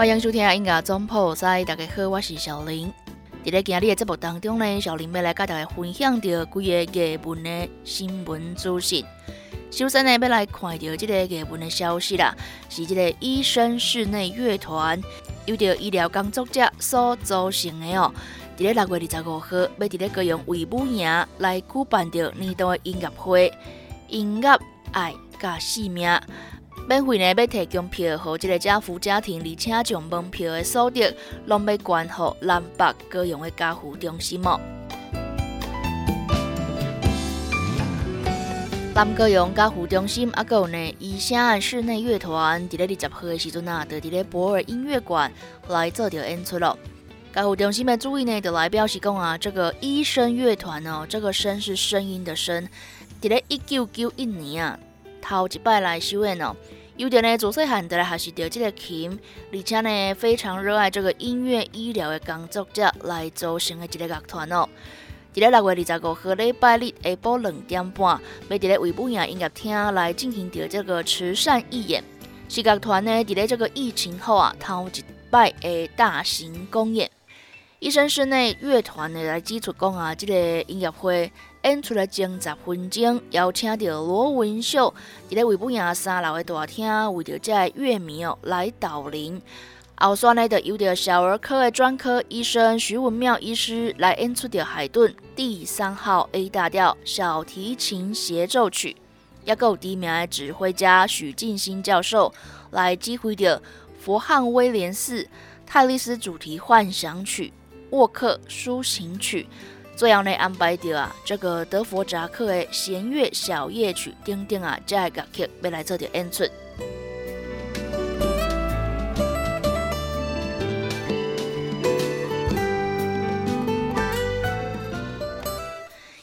欢迎收听音乐总破塞，大家好，我是小林。伫咧今日的节目当中呢，小林要来甲大家分享到几个热文的新闻资讯。首先呢，要来看到这个热文的消息啦，是这个医生室内乐团由着医疗工作者所组成的哦。伫咧六月二十五号，要伫咧高雄维武营来举办着年度的音乐会，音乐爱甲性命。免费呢，要提供票予这个家福家庭，而且将门票的所得拢要捐予南北各用的家福中心哦。南各用家福中心啊，有呢以下室内乐团，伫咧二十号的时阵啊，就伫咧博尔音乐馆来做着演出咯。家福中心的注意呢，就来表示讲啊，这个医声乐团哦，这个声是声音的声，伫咧一九九一年啊，头一摆来首演哦。有点呢，自细汉的来还是着这个琴，而且呢非常热爱这个音乐医疗的工作者来组成的一个乐团哦。伫咧六月二十五号礼拜日下晡两点半，要伫咧维布亚音乐厅来进行着这个慈善义演。是乐团呢伫咧这个疫情后啊，头一摆的大型公演。医生室内乐团呢来指出讲啊，这个音乐会。演出了前十分钟，邀请到罗文秀伫咧维布亚三楼的大厅，为着这乐迷哦来导聆。后山呢，就由着小儿科的专科医生徐文妙医师来演出着海顿第三号 A 大调小提琴协奏曲，也有第一名的指挥家许进新教授来指挥着佛汉威廉四泰利斯主题幻想曲、沃克抒情曲。最后呢，安排着啊，这个德弗扎克的弦乐小夜曲等等啊，这个乐曲要来做着演出。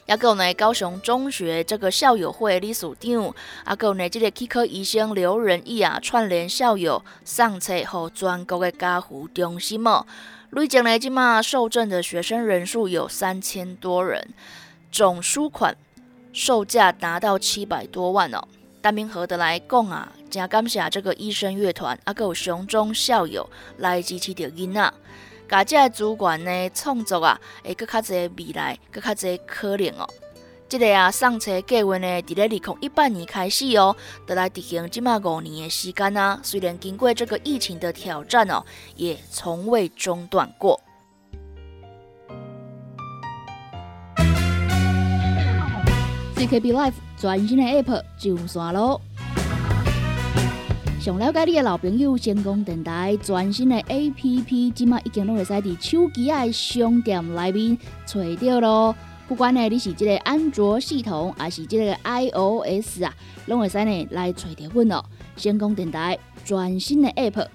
也有呢，高雄中学这个校友会理事长，啊，有呢，这个气科医生刘仁义啊，串联校友上车和全国的家护中心哦。累计呢，今嘛受赠的学生人数有三千多人，总书款售价达到七百多万哦。单明合的来讲啊，真感谢这个医生乐团啊，有熊中校友来支持着囡仔，家这主管呢创作啊，会更较侪未来，更较侪可能哦。这个啊，上车计划呢，伫咧二零一八年开始哦，得来执行即马五年的时间啊。虽然经过这个疫情的挑战哦，也从未中断过。CKB Life 全新的 App 上线咯！想了解你的老朋友，成功电台全新的 App，即马已经都会使伫手机的商店内面找到咯。不管呢，你是这个安卓系统，还是这个 iOS 啊，拢会使呢来找到阮哦。先讲电台全新的 App，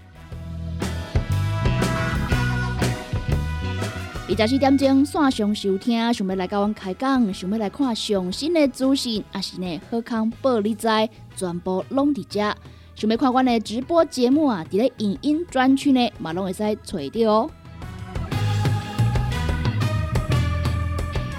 二十四点钟线上收听，想要来跟阮开讲，想要来看上新的资讯，还是呢好康报你知，全部拢伫遮。想要看阮的直播节目啊，伫咧影音专区呢，嘛拢会使找到哦。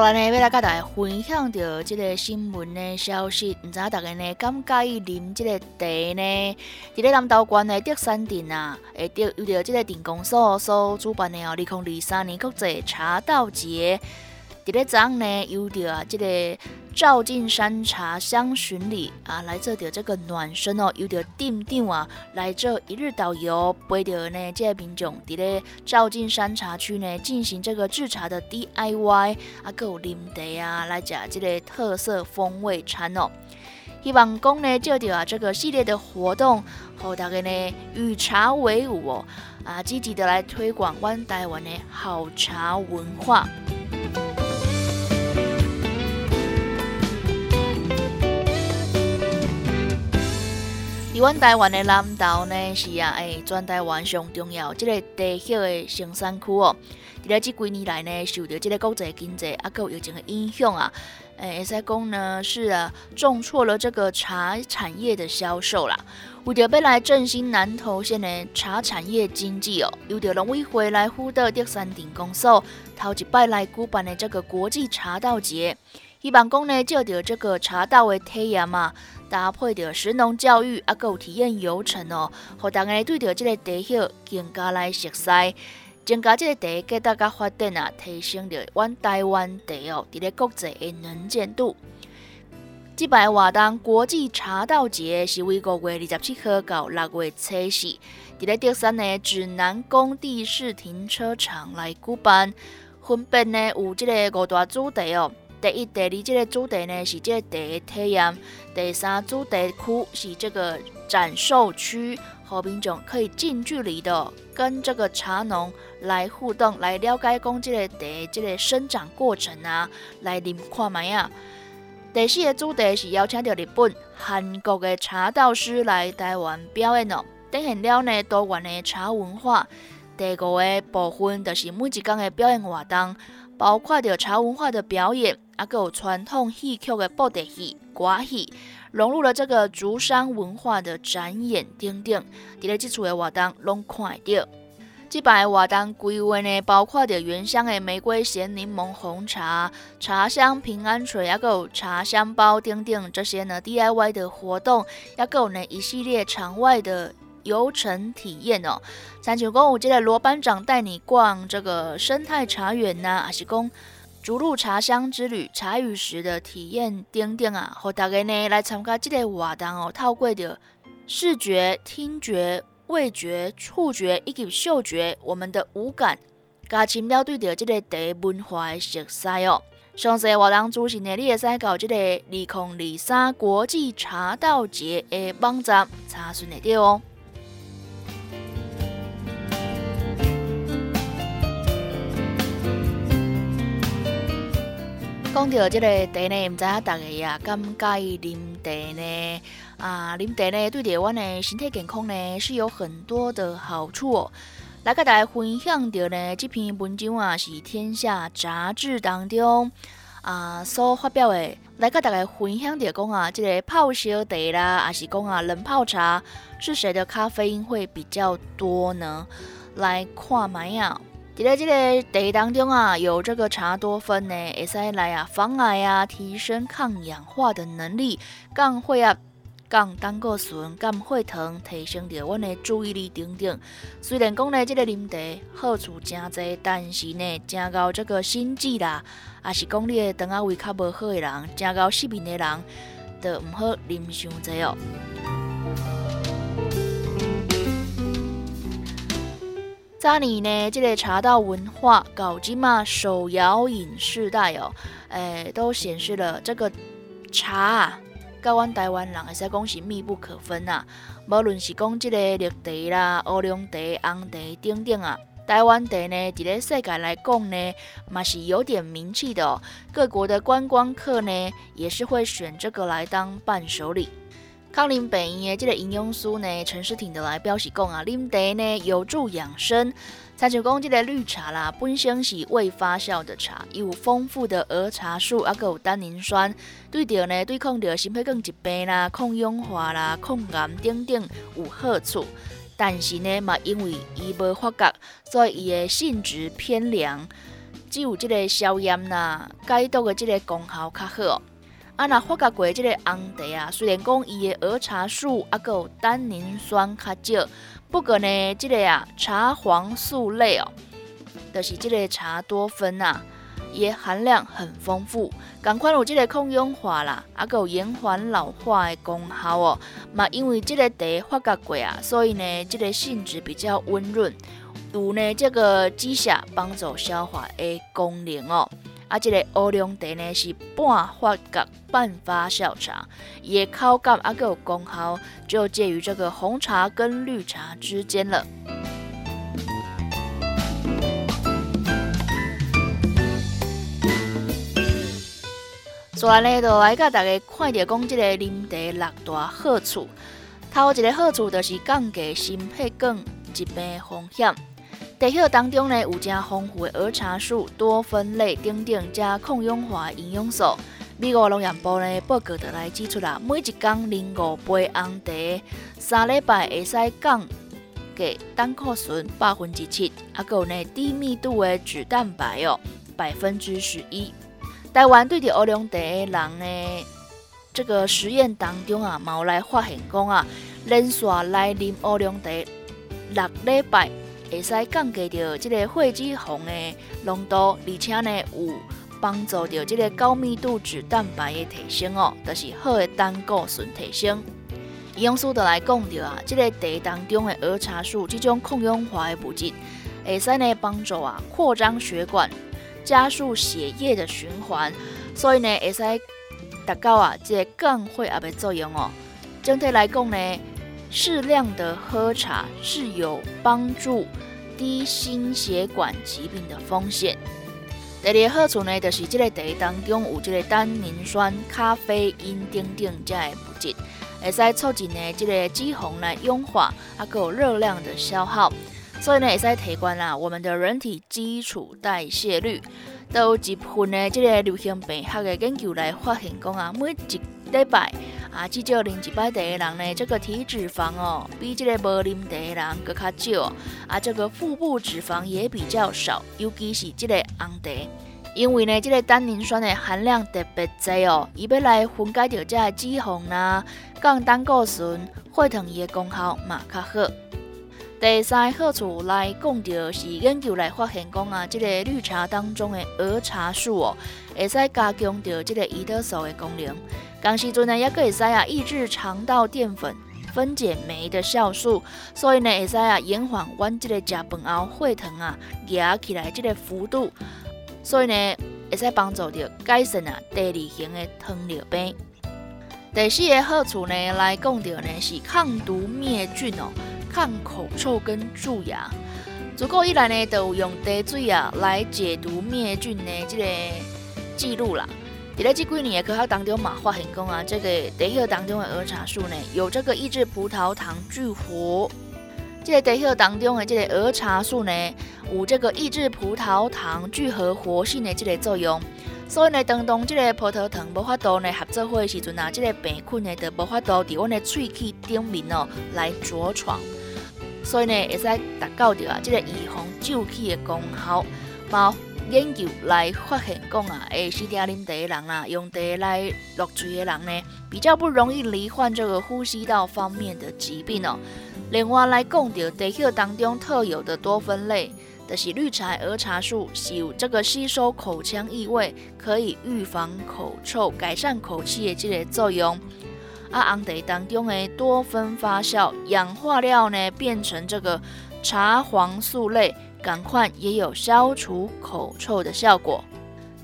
后来呢，要来跟大家分享到这个新闻的消息，唔知道大家呢，敢介意啉这个茶呢？伫咧南投县的德山镇啊，会得有着这个电工所所主办的哦，二零二三年国际茶道节。伫咧昨呢，有着啊，即个照进山茶香巡礼啊，来做着这个暖身哦，有着店长啊来做一日导游，陪着呢即个民众伫咧照进山茶区呢进行这个制茶的 DIY 啊，有啉茶啊，来食即个特色风味餐哦。希望讲呢，借着啊这个系列的活动，和大家呢与茶为伍哦，啊积极的来推广湾台湾的好茶文化。阮台湾的南投呢是啊，诶，全台湾上重要即个地叶的生产区哦。伫咧即几年来呢，受到即个国际经济啊，有疫情的影响啊，诶，会使讲呢是啊，重挫了这个茶产业的销售啦。为着要来振兴南投县的茶产业经济哦，又着农委会来辅导德山顶公所头一摆来举办的这个国际茶道节，希望讲呢，借着这个茶道的体验嘛。搭配着神农教育啊，有体验游程哦，互大家对着即个茶叶更加来熟悉，增加即个茶给大家发展啊，提升着阮台湾茶哦，伫咧国际的能见度。即摆活动国际茶道节是为五月二十七号到六月七四，伫咧德山的指南宫地势停车场来举办，分别呢有即个五大主题哦。第一、第二，这个主题呢是这个茶的体验；第三主题区是这个展售区，和民众可以近距离的跟这个茶农来互动，来了解讲这个茶这个生长过程啊，来啉看卖啊。第四个主题是邀请到日本、韩国的茶道师来台湾表演哦，展现了呢多元的茶文化。第五个部分就是每一天的表演活动。包括着茶文化的表演，啊，个有传统戏曲的布袋戏、歌戏，融入了这个竹山文化的展演等等。伫咧即处的活动拢看到。即摆活动规划呢，包括着原香的玫瑰咸柠檬红茶、茶香平安水，啊，个有茶香包等等这些呢 DIY 的活动，啊，个有呢一系列场外的。游程体验哦，三九公五这个罗班长带你逛这个生态茶园呐，还是讲逐鹿茶香之旅、茶语时的体验等等啊，和大家呢来参加这个活动哦，透过着视觉、听觉、味觉、触觉以及嗅觉，我们的五感，加深了对着这个茶文化的熟悉哦。详细活动主行呢，你会使到这个二零二三国际茶道节的网站查询得到哦。讲到这个茶呢，唔知影大家也敢介意啉茶呢？啊，啉茶呢，对着阮的身体健康呢是有很多的好处哦。来甲大家分享到呢，这篇文章啊是《天下》杂志当中啊所发表的。来甲大家分享到讲啊，这个泡小茶啦，还是讲啊冷泡茶，是谁的咖啡因会比较多呢？来看卖啊。在这个茶当中啊，有这个茶多酚呢，会使来啊防癌啊，提升抗氧化的能力，降血压、降胆固醇、降血糖，提升着阮的注意力等等。虽然讲呢，这个啉茶好处真多，但是呢，正到这个心悸啦，也是讲你的肠胃较无好的人，正到失眠的人，都毋好啉伤济哦。早年呢，这个茶道文化搞金嘛手摇饮世代哦，诶，都显示了这个茶啊，甲阮台湾人会使讲是密不可分呐。无论是讲这个绿茶啦、乌龙茶、红茶等等啊，台湾茶呢，伫咧世界来讲呢，嘛是有点名气的哦。各国的观光客呢，也是会选这个来当伴手礼。康林北营的这个营养师呢，陈世挺的来表示讲啊，啉茶呢有助养生。参像讲这个绿茶啦，本身是未发酵的茶，有丰富的儿茶素，啊，有单宁酸，对着呢对抗着心血管疾病啦、抗氧化啦、抗癌等等有好处。但是呢嘛，因为伊无发觉，所以伊的性质偏凉。只有即个消炎啦、解毒的即个功效较好。啊，那发觉过即个红茶啊，虽然讲伊的儿茶素啊，有单宁酸较少，不过呢，即个啊茶黄素类哦，就是即个茶多酚呐，也含量很丰富，共款有即个抗氧化啦，啊，有延缓老化的功效哦。嘛，因为即个茶发觉过啊，所以呢，即个性质比较温润，有呢这个止下帮助消化的功能哦。啊，这个乌龙茶呢是半发酵半发酵茶，伊的口感啊个有功效，就介于这个红茶跟绿茶之间了。所以呢，就来甲大家看着讲，这个啉茶六大好处。头一个好处就是降低心血管疾病风险。茶叶当中呢，有正丰富的儿茶素、多酚类等等加抗氧化营养素。美国农业部呢报告得来指出啦，每一天啉五杯红茶，三礼拜会使降低胆固醇百分之七，啊，有呢低密度的脂蛋白哦百分之十一。台湾对着乌龙茶的人呢，这个实验当中啊，毛来发现讲啊，连续来啉乌龙茶六礼拜。会使降低着即个血脂肪的浓度，而且呢有帮助着即个高密度脂蛋白的提升哦，就是好的胆固醇提升。营养师就来讲着啊，即个茶当中的儿茶素这种抗氧化的物质，会使呢帮助啊扩张血管，加速血液的循环，所以呢会使达到啊即个降血压的作用哦。整体来讲呢。适量的喝茶是有帮助低心血管疾病的风险。第二个好处呢，就是这个茶当中有这个单宁酸、咖啡因等等这的物质，会使促进呢这个脂肪来氧化，还有热量的消耗，所以呢会使提高啦我们的人体基础代谢率。都有一份的这个流行病学的研究来发现讲啊，每一礼拜啊，至少啉一摆茶的人呢，这个体脂肪哦，比这个无啉茶的人搁较少，啊，这个腹部脂肪也比较少，尤其是这个红茶，因为呢，这个单宁酸的含量特别低哦，伊要来分解掉这个脂肪啦，降胆固醇、血糖伊的功效嘛较好。第三好处来讲，就是研究来发现讲啊，这个绿茶当中的儿茶素哦，会使加强着这个胰岛素的功能。同时阵呢，也可以使啊抑制肠道淀粉分解酶的酵素，所以呢，会使啊延缓阮这个食饭后血糖啊压起来这个幅度，所以呢，会使帮助着改善啊第二型的糖尿病。第四个好处呢，来讲着呢是抗毒灭菌哦。抗口臭跟蛀牙，足够以来呢，都用茶水啊来解毒灭菌的这个记录啦。在这几年的科学当中嘛，发现讲啊，这个茶叶当中的儿茶素呢，有这个抑制葡萄糖聚合。这个茶叶当中的这个儿茶素呢，有这个抑制葡萄糖聚合活性的这个作用。所以呢，当当这个葡萄糖无法度呢合作伙的时阵啊，这个病菌呢就无法度伫阮的喙齿顶面哦来着床。所以呢，会使达到着啊，这个预防皱气的功效。嘛，研究来发现讲啊，会时定啉茶的人啊，用茶来落水的人呢，比较不容易罹患这个呼吸道方面的疾病哦。另外来讲到茶叶当中特有的多酚类，就是绿茶儿茶素，是有这个吸收口腔异味，可以预防口臭、改善口气的这个作用。啊，红茶当中的多酚发酵氧化料呢，变成这个茶黄素类，赶快也有消除口臭的效果。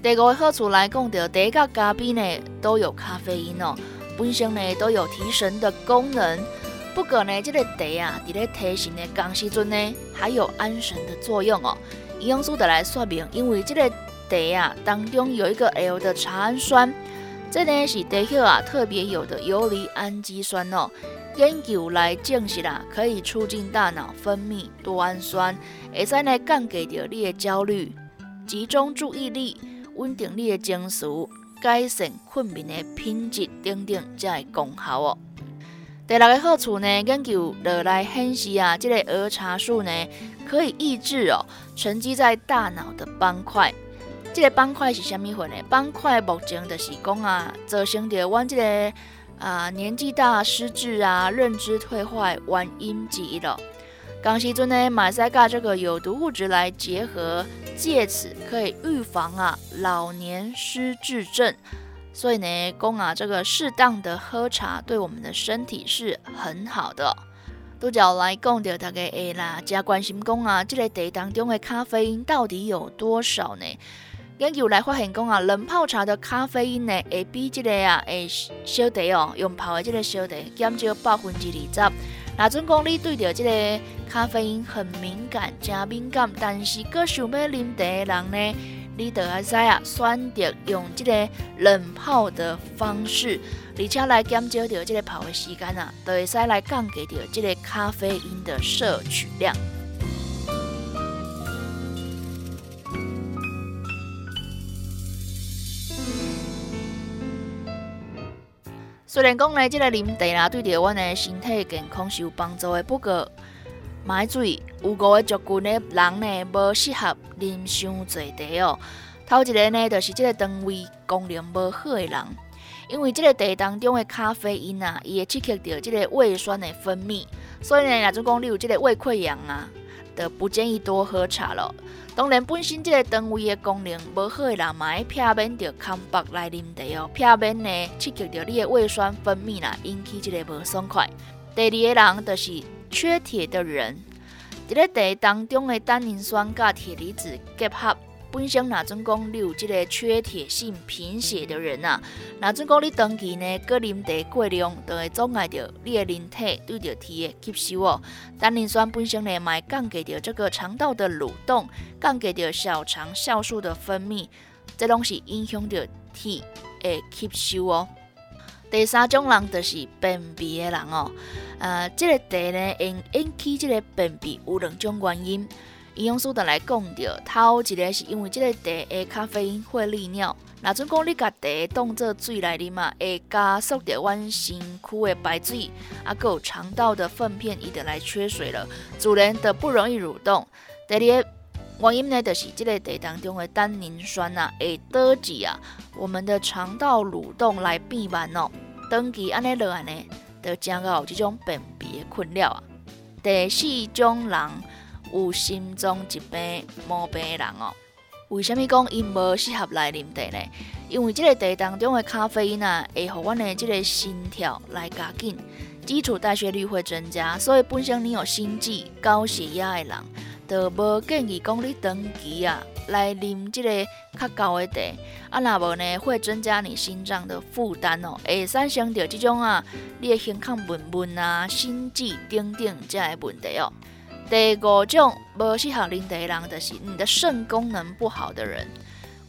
第五个好处来讲，到茶甲咖啡呢都有咖啡因哦，本身呢都有提神的功能。不过呢，这个茶啊，伫咧提神的同时呢，还有安神的作用哦。营养师的来说明，因为这个茶啊当中有一个 L 的茶氨酸。这呢是茶叶啊特别有的游离氨基酸哦，研究来证实啦，可以促进大脑分泌多氨酸，会使呢降低着你的焦虑、集中注意力、稳定你的情绪、改善困眠的品质等等，这的功效哦。第六个好处呢，研究落来显示啊，这个儿茶素呢可以抑制哦沉积在大脑的斑块。这个板块是虾米款呢？板块目前就是讲啊，造成着阮这个啊年纪大、失智啊、认知退化原因之一了。刚时阵呢，马赛甲这个有毒物质来结合，借此可以预防啊老年失智症。所以呢，讲啊这个适当的喝茶对我们的身体是很好的。都叫来讲到大家会啦，加关心讲啊，这个茶当中的咖啡因到底有多少呢？研究来发现讲啊，冷泡茶的咖啡因呢，会比这个啊，诶小茶哦，用泡的这个小茶减少百分之二十。那准讲你对着这个咖啡因很敏感，真敏感，但是搁想要啉茶的人呢，你得要知啊，选择用这个冷泡的方式，而且来减少掉这个泡的时间啊，就会使来降低掉这个咖啡因的摄取量。虽然讲呢，即个啉茶啦，对着阮的身体健康是有帮助的，不过买水有五个族群的人呢，无适合啉伤侪茶哦。头一个呢，就是即个肠胃功能无好的人，因为即个茶当中的咖啡因啊，伊会刺激着即个胃酸的分泌，所以呢，若种讲你有即个胃溃疡啊，就不建议多喝茶了。当然，本身这个肠胃的功能无好的人，嘛爱避免着空腹来啉茶哦，避免呢刺激到你的胃酸分泌啦，引起这个无爽快。第二个人就是缺铁的人，在个茶当中的单宁酸加铁离子结合。本身哪种讲你有即个缺铁性贫血的人啊，哪种讲你长期呢，过啉茶过量，都会阻碍着你的人体对着铁的吸收哦。单磷酸本身呢，会降低着这个肠道的蠕动，降低着小肠酵素的分泌，这拢是影响着铁的吸收哦。第三种人就是便秘的人哦，呃，这个茶呢，因引起这个便秘有两种原因。营养素的来讲着，头一个是因为这个茶的咖啡因会利尿，那阵讲你甲茶当做水来啉嘛，会加速着阮身躯的排水，啊，佮有肠道的粪便伊就来缺水了，自然的不容易蠕动。第二个原因呢，就是这个茶当中的单宁酸呐，会导致啊，我们的肠道蠕动来变慢哦，长期安尼落来呢，就将有这种便秘的困扰啊。第四种人。有心脏疾病、毛病的人哦，为什么讲因无适合来啉茶呢？因为这个茶当中的咖啡因啊，会互阮的这个心跳来加紧，基础代谢率会增加，所以本身你有心悸、高血压的人，就无建议讲你长期啊来啉这个较高的茶，啊，那无呢会增加你心脏的负担哦，会产生着这种啊，你的心脏闷闷啊、心悸等等这的问题哦。第五种无适合啉茶的人，就是你的肾功能不好的人。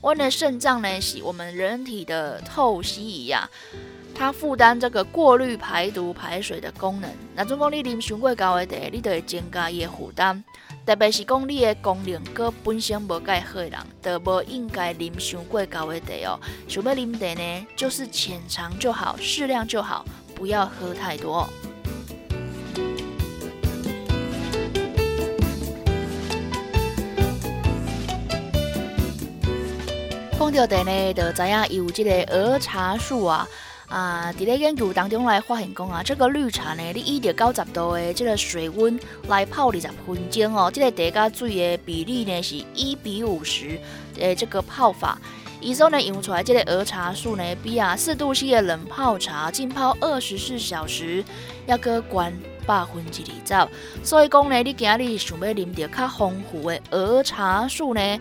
我的肾脏呢，是我们人体的透析仪啊，它负担这个过滤、排毒、排水的功能。那如果你啉上过高的茶，你就会增加伊的负担。特别是讲你的功能个本身无介好的人，就无应该啉上过高的茶哦。想要啉茶呢，就是浅尝就好，适量就好，不要喝太多。讲到茶呢，就知影有这个儿茶素啊啊！伫咧研究当中来发现讲啊，这个绿茶呢，你以着九十度的这个水温来泡二十分钟哦，这个茶加水的比例呢是一比五十诶，这个泡法，以后呢用出来这个儿茶素呢，比啊四度 C 的冷泡茶浸泡二十四小时要搁关百分之二十，所以讲呢，你今日想要啉着较丰富的儿茶素呢？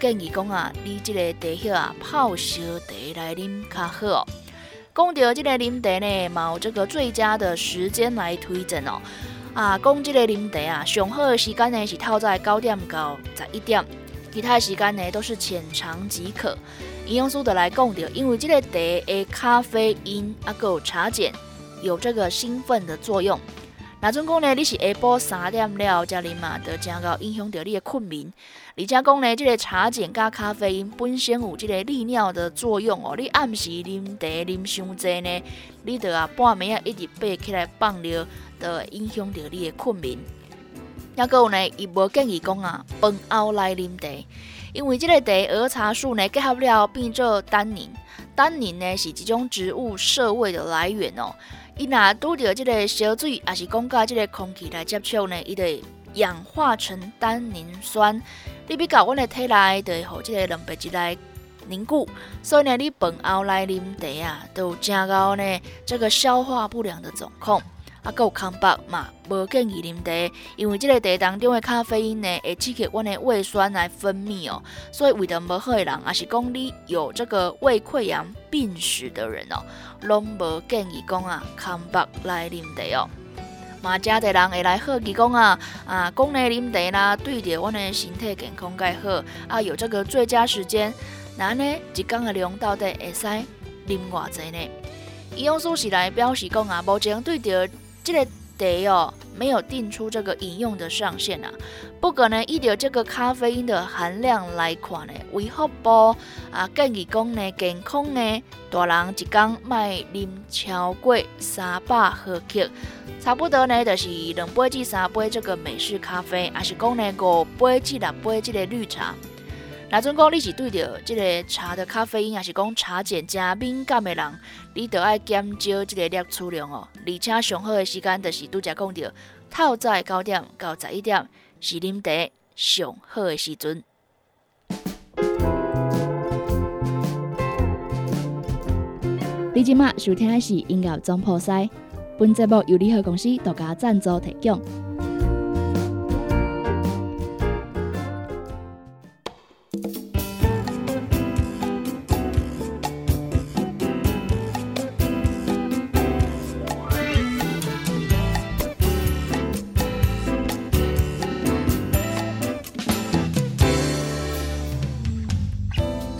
建议讲啊，你这个茶叶啊泡烧茶来啉较好哦。讲到这个啉茶呢，冇这个最佳的时间来推荐哦。啊，讲这个啉茶啊，上好的时间呢是透在九点到十一点，其他时间呢都是浅尝即可。营养师的来讲到，因为这个茶的咖啡因啊，有茶碱有这个兴奋的作用。那总讲呢，你是下晡三点了才啉嘛，就正够影响到你的困眠。而且讲呢，这个茶碱加咖啡因本身有这个利尿的作用哦。你暗时啉茶啉伤济呢，你得啊半暝啊一直爬起来放尿，就影响到你的困眠。还有呢，伊无建议讲啊饭后来啉茶，因为这个茶儿茶素呢结合了变做单宁，单宁呢是一种植物涩味的来源哦。伊若拄着即个烧水，也是讲甲即个空气来接触呢，伊会氧化成单宁酸。你比较阮的体内，就会互即个蛋白质来凝固。所以呢，你饭后来啉茶啊，都有正高呢这个消化不良的状况。啊，有空白嘛，无建议啉茶，因为即个茶当中的咖啡因呢，会刺激阮的胃酸来分泌哦。所以胃肠无好的人，也是讲你有这个胃溃疡病史的人哦，拢无建议讲啊空白来啉茶哦。嘛，真侪人会来好奇讲啊啊，讲呢啉茶啦，对着阮的身体健康介好啊，有这个最佳时间，那呢一天的量到底会使啉偌济呢？营养素是来表示讲啊，目前对着这个茶哦，没有定出这个饮用的上限啊。不过呢，依照这个咖啡因的含量来看呢，维福部啊建议讲呢，健康呢，大人一天卖啉超过三百毫克，差不多呢，就是两杯至三杯这个美式咖啡，还是讲呢五杯至六杯这个绿茶。那阵讲你是对着即个茶的咖啡因，还是讲茶碱加敏感的人，你都爱减少即个摄取量哦。而且上好的时间就是拄则讲着，透早九点到十一点是啉茶上好的时阵。你今麦收听的是音乐总破塞，本节目由联合公司独家赞助提供。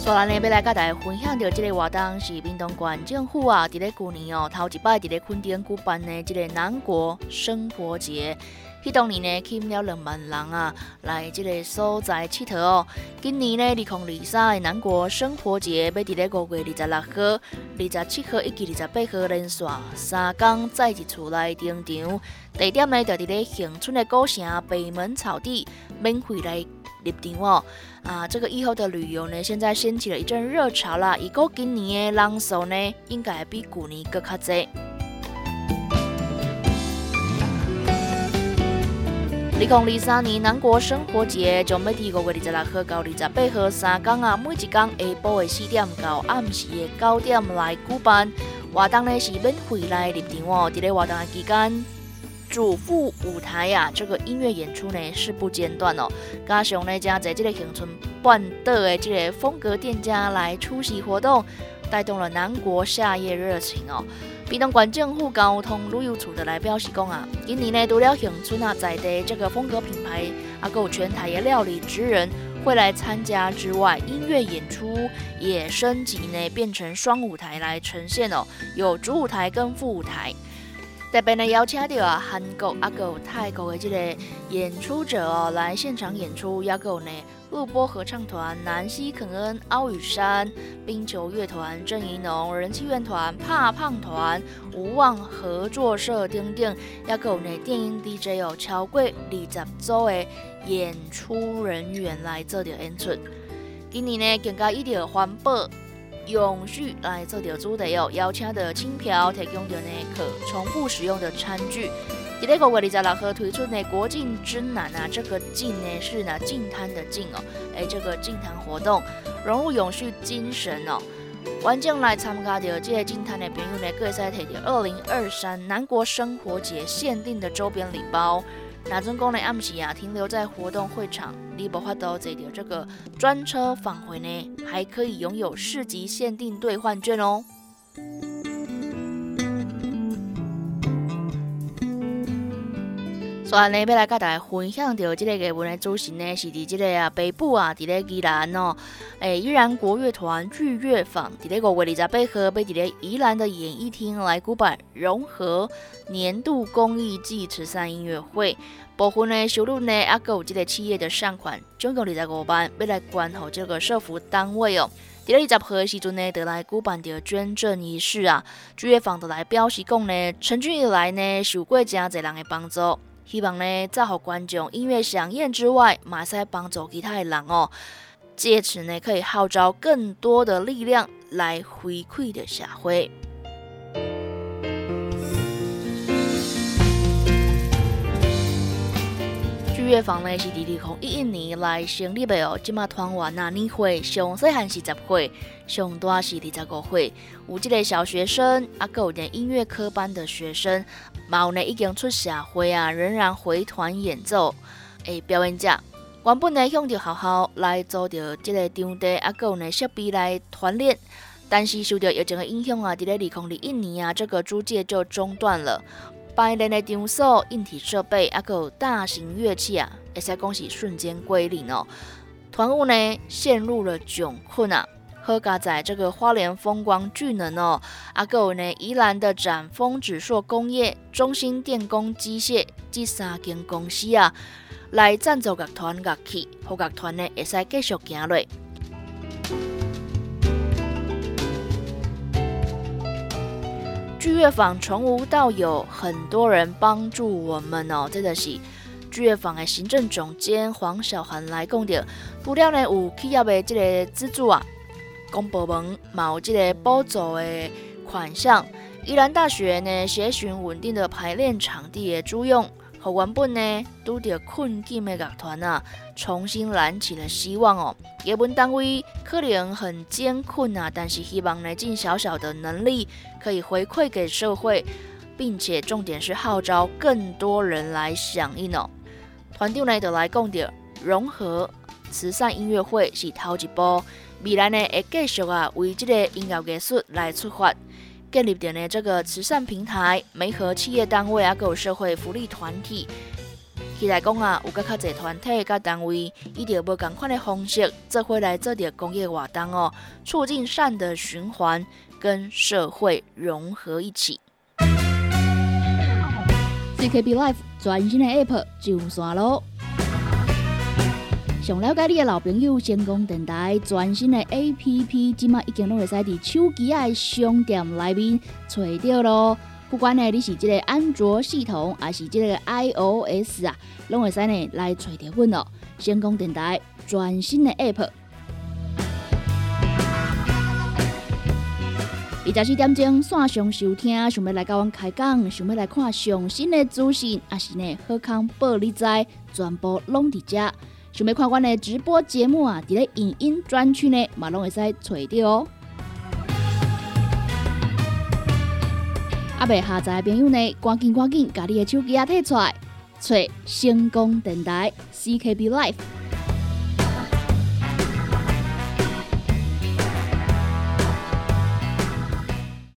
所以呢，要来甲大家分享到这个活动是闽东县政府啊，伫咧旧年哦，头一摆伫咧昆顶举办的这个南国生活节。迄当年呢，吸引了两万人啊来这个所在佚佗哦。今年呢，二零二三的南国生活节要伫咧五月二十六号、二十七号以及二十八号连续三天再一次来登场。地点呢，就伫咧恒春的古城北门草地，免费来。入场哦，啊，这个以后的旅游呢，现在掀起了一阵热潮啦。以过今年的人数呢，应该比去年更较多。二零二三年南国生活节将要伫五月二十六号到二十八号三天啊，每一天下晡的四点到暗时的九点来举办。活动呢是免费来入场哦，伫咧活动的期间。主副舞台呀，这个音乐演出呢是不间断哦。加上呢，加在这个乡村半岛的这个风格店家来出席活动，带动了南国夏夜热情哦。屏东县政府交通旅游处的来表示讲啊，今年呢除了乡村啊在地这个风格品牌啊，有全台的料理职人会来参加之外，音乐演出也升级呢，变成双舞台来呈现哦，有主舞台跟副舞台。特别呢邀请到啊韩国啊有泰国的这个演出者哦来现场演出，也有呢录播合唱团、南希肯恩、奥羽山、冰球乐团、郑怡农、人气乐团、怕胖团、无望合作社等等，也有呢电音 DJ 哦超过二十组的演出人员来做着演出。今年呢更加一条环保。永续来做着主题哦，邀请的轻飘提供着呢可重复使用的餐具。第二个为你在老河推出呢国境之南啊，这个境呢是呢净滩的净哦，哎这个净滩活动融入永续精神哦，完整来参加的这些净滩的朋友呢，各在提着二零二三南国生活节限定的周边礼包。那尊公呢，暗时啊，停留在活动会场，你无法度坐着这个专车返回呢，还可以拥有市级限定兑换券哦。所以呢，要来甲大家分享到这个艺文的主行呢，是伫这个啊北部啊，伫咧宜兰哦，诶，依然国乐团剧乐坊，伫咧五月二十八号，要伫咧宜兰的演艺厅来举办融合年度公益暨慈善音乐会，部分呢收入呢，啊，有这个企业的善款，总共二十五万，要来关好这个社福单位哦。伫咧二十号的时阵呢，得来举办着捐赠仪式啊，剧乐坊得来表示讲呢，成军以来呢，受过真侪人的帮助。希望呢，在好观众音乐响应之外，马赛帮助其他的人哦。借此呢可以号召更多的力量来回馈的社会。剧乐坊呢是伫二零一一年来成立的哦，即马团员啊年会上细汉是十岁，上大是二十五岁，有即个小学生，啊，有点音乐科班的学生，有呢已经出社会啊，仍然回团演奏诶表演者。原本呢向着学校来租着即个场地，啊，有呢设备来团练，但是受到疫情的影响啊，伫咧二零二一年啊，这个租借就中断了。排练的场所、硬体设备，还有大型乐器啊，会使讲是瞬间归零哦。团务呢陷入了窘困啊。好加在这个花莲风光巨能哦，啊，有呢宜兰的展丰指数工业、中心电工机械这三间公司啊，来赞助乐团乐器，好乐团呢会使继续行落。剧乐坊从无到有，很多人帮助我们哦，真的是剧乐坊的行政总监黄小涵来讲的。不料呢有企业的这个资助啊，公部门有这个补助的款项，宜兰大学呢协寻稳定的排练场地的租用。和原本呢拄着困境的乐团啊，重新燃起了希望哦。也本单位可能很艰困啊，但是希望呢尽小小的能力，可以回馈给社会，并且重点是号召更多人来响应哦。团队呢就来讲着融合慈善音乐会是头一步，未来呢会继续啊为这个音乐艺术来出发。建立点的这个慈善平台，媒合企业单位啊，各有社会福利团体，期待讲啊，有个较侪团体、甲单位，以着无共款的方式，做回来做点公益活动哦，促进善的循环，跟社会融合一起。CKB Life 全新的 App 上线喽！想了解你的老朋友，成功电台全新的 A P P，即马已经拢会使伫手机的商店内面找到咯。不管呢你是即个安卓系统，还是即个 I O S 啊，拢会使呢来找到阮咯。成功电台全新的 App，二十四点钟线上收听，想要来甲阮开讲，想要来看上新的资讯，还是呢好康报你知，全部拢伫遮。想要看阮的直播节目啊，伫咧影音专区呢，嘛拢会使找到哦。啊，未下载的朋友呢，赶紧赶紧，把你的手机啊摕出来，找成功电台 CKB Life。